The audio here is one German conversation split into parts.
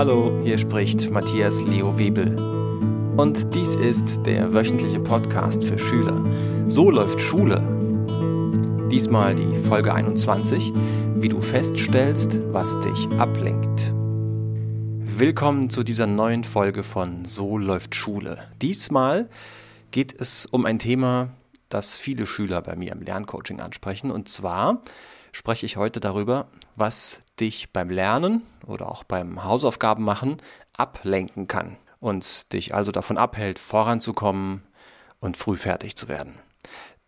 Hallo, hier spricht Matthias Leo Webel. Und dies ist der wöchentliche Podcast für Schüler. So läuft Schule. Diesmal die Folge 21, wie du feststellst, was dich ablenkt. Willkommen zu dieser neuen Folge von So läuft Schule. Diesmal geht es um ein Thema, das viele Schüler bei mir im Lerncoaching ansprechen. Und zwar spreche ich heute darüber, was dich beim Lernen oder auch beim Hausaufgaben machen ablenken kann und dich also davon abhält, voranzukommen und früh fertig zu werden.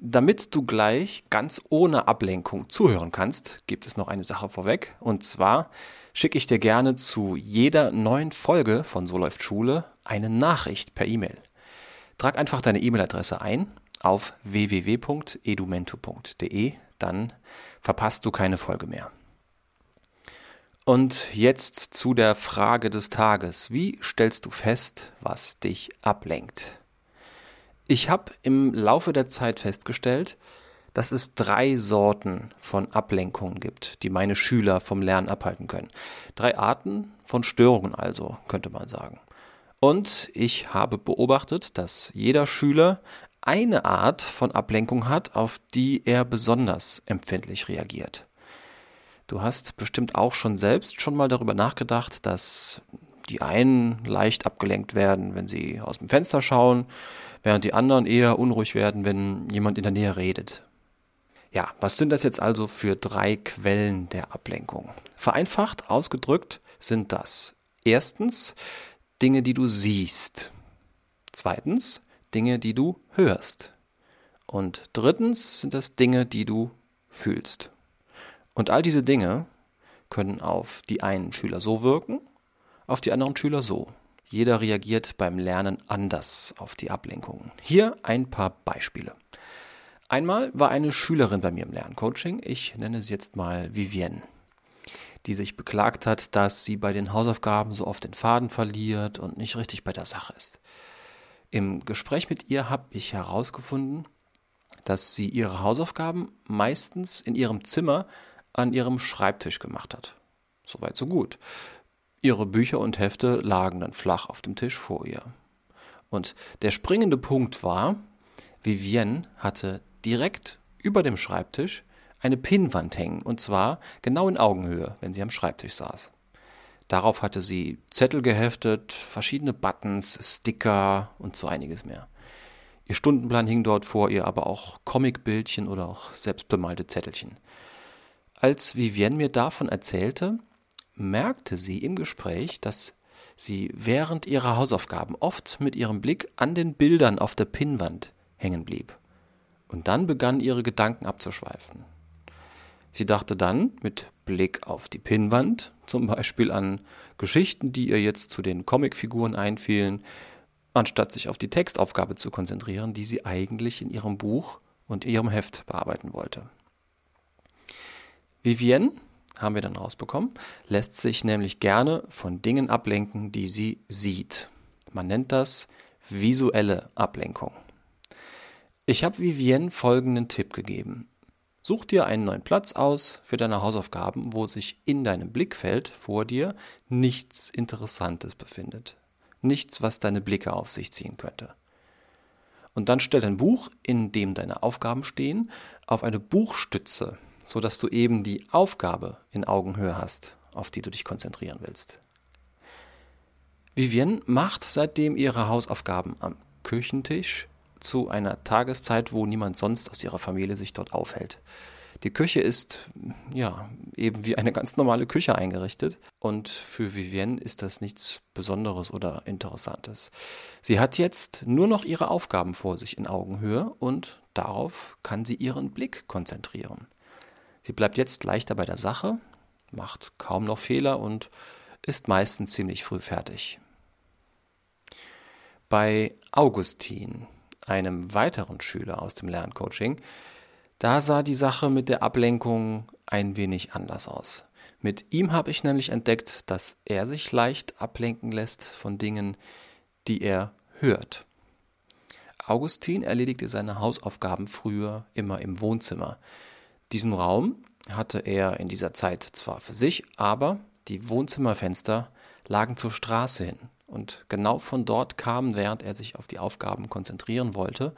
Damit du gleich ganz ohne Ablenkung zuhören kannst, gibt es noch eine Sache vorweg. Und zwar schicke ich dir gerne zu jeder neuen Folge von So läuft Schule eine Nachricht per E-Mail. Trag einfach deine E-Mail-Adresse ein auf www.edumento.de, dann verpasst du keine Folge mehr. Und jetzt zu der Frage des Tages. Wie stellst du fest, was dich ablenkt? Ich habe im Laufe der Zeit festgestellt, dass es drei Sorten von Ablenkungen gibt, die meine Schüler vom Lernen abhalten können. Drei Arten von Störungen also, könnte man sagen. Und ich habe beobachtet, dass jeder Schüler eine Art von Ablenkung hat, auf die er besonders empfindlich reagiert. Du hast bestimmt auch schon selbst schon mal darüber nachgedacht, dass die einen leicht abgelenkt werden, wenn sie aus dem Fenster schauen, während die anderen eher unruhig werden, wenn jemand in der Nähe redet. Ja, was sind das jetzt also für drei Quellen der Ablenkung? Vereinfacht ausgedrückt sind das erstens Dinge, die du siehst. Zweitens Dinge, die du hörst. Und drittens sind das Dinge, die du fühlst. Und all diese Dinge können auf die einen Schüler so wirken, auf die anderen Schüler so. Jeder reagiert beim Lernen anders auf die Ablenkungen. Hier ein paar Beispiele. Einmal war eine Schülerin bei mir im Lerncoaching, ich nenne sie jetzt mal Vivienne, die sich beklagt hat, dass sie bei den Hausaufgaben so oft den Faden verliert und nicht richtig bei der Sache ist. Im Gespräch mit ihr habe ich herausgefunden, dass sie ihre Hausaufgaben meistens in ihrem Zimmer an ihrem Schreibtisch gemacht hat. Soweit so gut. Ihre Bücher und Hefte lagen dann flach auf dem Tisch vor ihr. Und der springende Punkt war, Vivienne hatte direkt über dem Schreibtisch eine Pinnwand hängen, und zwar genau in Augenhöhe, wenn sie am Schreibtisch saß. Darauf hatte sie Zettel geheftet, verschiedene Buttons, Sticker und so einiges mehr. Ihr Stundenplan hing dort vor ihr, aber auch Comicbildchen oder auch selbstbemalte Zettelchen. Als Vivienne mir davon erzählte, merkte sie im Gespräch, dass sie während ihrer Hausaufgaben oft mit ihrem Blick an den Bildern auf der Pinnwand hängen blieb. Und dann begannen ihre Gedanken abzuschweifen. Sie dachte dann mit Blick auf die Pinnwand, zum Beispiel an Geschichten, die ihr jetzt zu den Comicfiguren einfielen, anstatt sich auf die Textaufgabe zu konzentrieren, die sie eigentlich in ihrem Buch und ihrem Heft bearbeiten wollte. Vivienne, haben wir dann rausbekommen, lässt sich nämlich gerne von Dingen ablenken, die sie sieht. Man nennt das visuelle Ablenkung. Ich habe Vivienne folgenden Tipp gegeben. Such dir einen neuen Platz aus für deine Hausaufgaben, wo sich in deinem Blickfeld vor dir nichts Interessantes befindet. Nichts, was deine Blicke auf sich ziehen könnte. Und dann stell dein Buch, in dem deine Aufgaben stehen, auf eine Buchstütze, sodass du eben die Aufgabe in Augenhöhe hast, auf die du dich konzentrieren willst. Vivienne macht seitdem ihre Hausaufgaben am Küchentisch zu einer Tageszeit, wo niemand sonst aus ihrer Familie sich dort aufhält. Die Küche ist ja eben wie eine ganz normale Küche eingerichtet und für Vivienne ist das nichts Besonderes oder Interessantes. Sie hat jetzt nur noch ihre Aufgaben vor sich in Augenhöhe und darauf kann sie ihren Blick konzentrieren. Sie bleibt jetzt leichter bei der Sache, macht kaum noch Fehler und ist meistens ziemlich früh fertig. Bei Augustin, einem weiteren Schüler aus dem Lerncoaching, da sah die Sache mit der Ablenkung ein wenig anders aus. Mit ihm habe ich nämlich entdeckt, dass er sich leicht ablenken lässt von Dingen, die er hört. Augustin erledigte seine Hausaufgaben früher immer im Wohnzimmer. Diesen Raum hatte er in dieser Zeit zwar für sich, aber die Wohnzimmerfenster lagen zur Straße hin. Und genau von dort kamen, während er sich auf die Aufgaben konzentrieren wollte,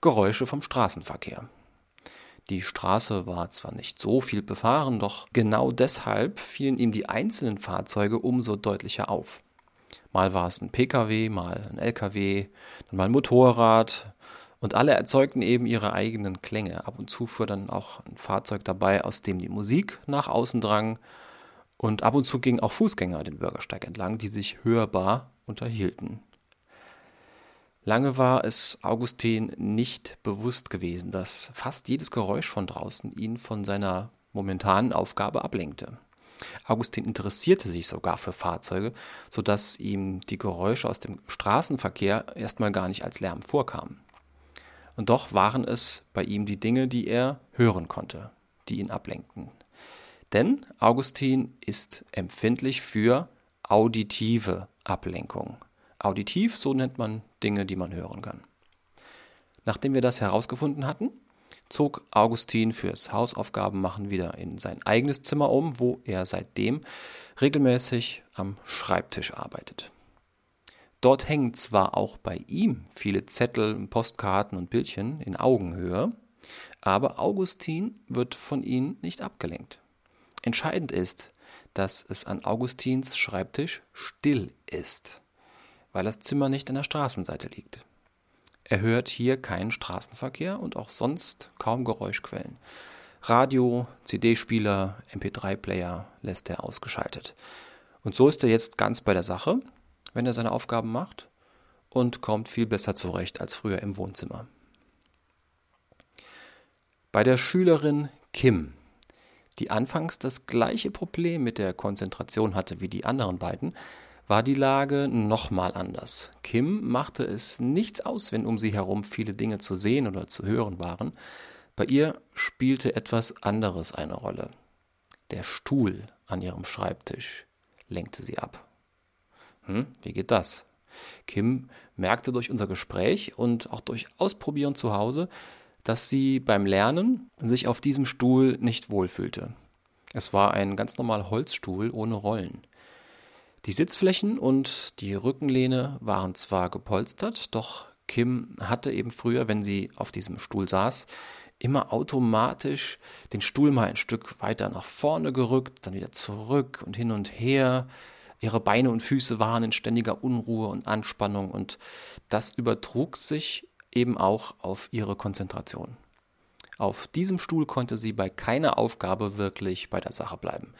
Geräusche vom Straßenverkehr. Die Straße war zwar nicht so viel befahren, doch genau deshalb fielen ihm die einzelnen Fahrzeuge umso deutlicher auf. Mal war es ein Pkw, mal ein Lkw, dann mal ein Motorrad, und alle erzeugten eben ihre eigenen Klänge. Ab und zu fuhr dann auch ein Fahrzeug dabei, aus dem die Musik nach außen drang. Und ab und zu gingen auch Fußgänger den Bürgersteig entlang, die sich hörbar unterhielten. Lange war es Augustin nicht bewusst gewesen, dass fast jedes Geräusch von draußen ihn von seiner momentanen Aufgabe ablenkte. Augustin interessierte sich sogar für Fahrzeuge, sodass ihm die Geräusche aus dem Straßenverkehr erstmal gar nicht als Lärm vorkamen. Und doch waren es bei ihm die Dinge, die er hören konnte, die ihn ablenkten. Denn Augustin ist empfindlich für auditive Ablenkung. Auditiv, so nennt man Dinge, die man hören kann. Nachdem wir das herausgefunden hatten, zog Augustin fürs Hausaufgabenmachen wieder in sein eigenes Zimmer um, wo er seitdem regelmäßig am Schreibtisch arbeitet. Dort hängen zwar auch bei ihm viele Zettel, Postkarten und Bildchen in Augenhöhe, aber Augustin wird von ihnen nicht abgelenkt. Entscheidend ist, dass es an Augustins Schreibtisch still ist, weil das Zimmer nicht an der Straßenseite liegt. Er hört hier keinen Straßenverkehr und auch sonst kaum Geräuschquellen. Radio, CD-Spieler, MP3-Player lässt er ausgeschaltet. Und so ist er jetzt ganz bei der Sache wenn er seine Aufgaben macht und kommt viel besser zurecht als früher im Wohnzimmer. Bei der Schülerin Kim, die anfangs das gleiche Problem mit der Konzentration hatte wie die anderen beiden, war die Lage nochmal anders. Kim machte es nichts aus, wenn um sie herum viele Dinge zu sehen oder zu hören waren. Bei ihr spielte etwas anderes eine Rolle. Der Stuhl an ihrem Schreibtisch lenkte sie ab. Hm, wie geht das? Kim merkte durch unser Gespräch und auch durch Ausprobieren zu Hause, dass sie beim Lernen sich auf diesem Stuhl nicht wohlfühlte. Es war ein ganz normaler Holzstuhl ohne Rollen. Die Sitzflächen und die Rückenlehne waren zwar gepolstert, doch Kim hatte eben früher, wenn sie auf diesem Stuhl saß, immer automatisch den Stuhl mal ein Stück weiter nach vorne gerückt, dann wieder zurück und hin und her. Ihre Beine und Füße waren in ständiger Unruhe und Anspannung und das übertrug sich eben auch auf ihre Konzentration. Auf diesem Stuhl konnte sie bei keiner Aufgabe wirklich bei der Sache bleiben.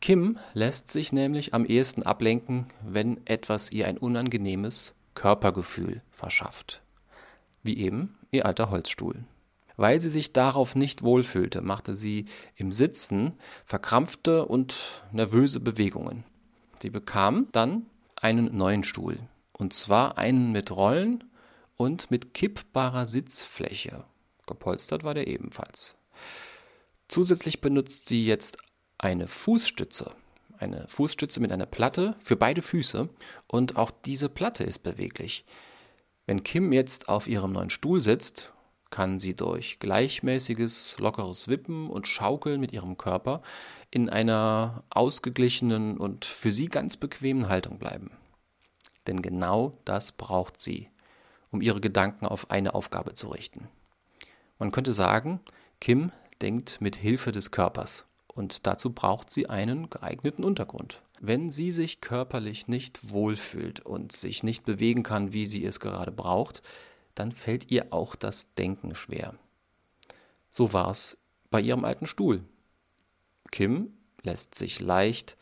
Kim lässt sich nämlich am ehesten ablenken, wenn etwas ihr ein unangenehmes Körpergefühl verschafft. Wie eben ihr alter Holzstuhl. Weil sie sich darauf nicht wohlfühlte, machte sie im Sitzen verkrampfte und nervöse Bewegungen. Sie bekam dann einen neuen Stuhl. Und zwar einen mit Rollen und mit kippbarer Sitzfläche. Gepolstert war der ebenfalls. Zusätzlich benutzt sie jetzt eine Fußstütze. Eine Fußstütze mit einer Platte für beide Füße. Und auch diese Platte ist beweglich. Wenn Kim jetzt auf ihrem neuen Stuhl sitzt, kann sie durch gleichmäßiges, lockeres Wippen und Schaukeln mit ihrem Körper in einer ausgeglichenen und für sie ganz bequemen Haltung bleiben. Denn genau das braucht sie, um ihre Gedanken auf eine Aufgabe zu richten. Man könnte sagen, Kim denkt mit Hilfe des Körpers und dazu braucht sie einen geeigneten Untergrund. Wenn sie sich körperlich nicht wohlfühlt und sich nicht bewegen kann, wie sie es gerade braucht, dann fällt ihr auch das Denken schwer. So war es bei ihrem alten Stuhl. Kim lässt sich leicht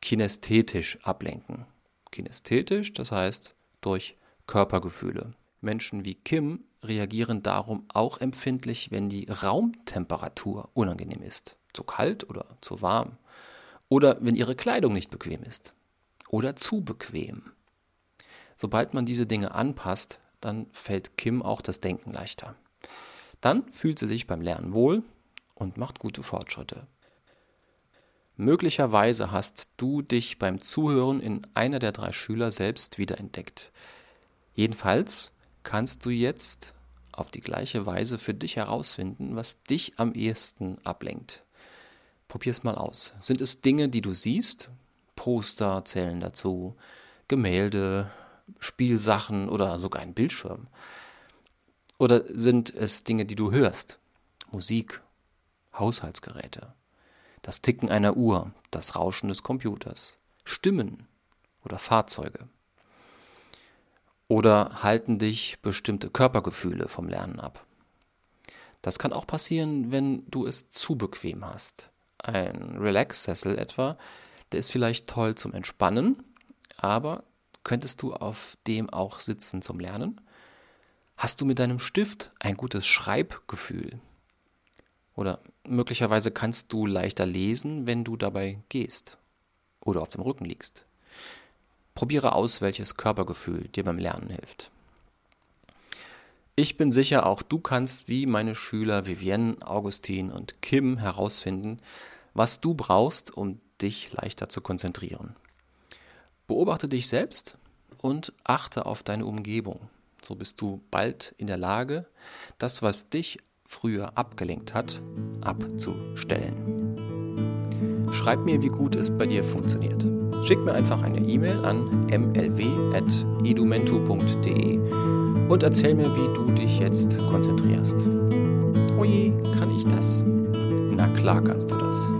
kinästhetisch ablenken. Kinästhetisch, das heißt durch Körpergefühle. Menschen wie Kim reagieren darum auch empfindlich, wenn die Raumtemperatur unangenehm ist, zu kalt oder zu warm, oder wenn ihre Kleidung nicht bequem ist oder zu bequem. Sobald man diese Dinge anpasst, dann fällt Kim auch das Denken leichter. Dann fühlt sie sich beim Lernen wohl und macht gute Fortschritte. Möglicherweise hast du dich beim Zuhören in einer der drei Schüler selbst wiederentdeckt. Jedenfalls kannst du jetzt auf die gleiche Weise für dich herausfinden, was dich am ehesten ablenkt. Probier's mal aus. Sind es Dinge, die du siehst, Poster zählen dazu, Gemälde, Spielsachen oder sogar ein Bildschirm. Oder sind es Dinge, die du hörst? Musik, Haushaltsgeräte, das Ticken einer Uhr, das Rauschen des Computers, Stimmen oder Fahrzeuge. Oder halten dich bestimmte Körpergefühle vom Lernen ab? Das kann auch passieren, wenn du es zu bequem hast. Ein Relax-Sessel etwa, der ist vielleicht toll zum Entspannen, aber könntest du auf dem auch sitzen zum Lernen? Hast du mit deinem Stift ein gutes Schreibgefühl? Oder möglicherweise kannst du leichter lesen, wenn du dabei gehst oder auf dem Rücken liegst. Probiere aus, welches Körpergefühl dir beim Lernen hilft. Ich bin sicher, auch du kannst wie meine Schüler Vivienne, Augustin und Kim herausfinden, was du brauchst, um dich leichter zu konzentrieren. Beobachte dich selbst und achte auf deine Umgebung. So bist du bald in der Lage, das, was dich früher abgelenkt hat, abzustellen. Schreib mir, wie gut es bei dir funktioniert. Schick mir einfach eine E-Mail an mlw.edumentu.de und erzähl mir, wie du dich jetzt konzentrierst. Oje, kann ich das? Na klar kannst du das.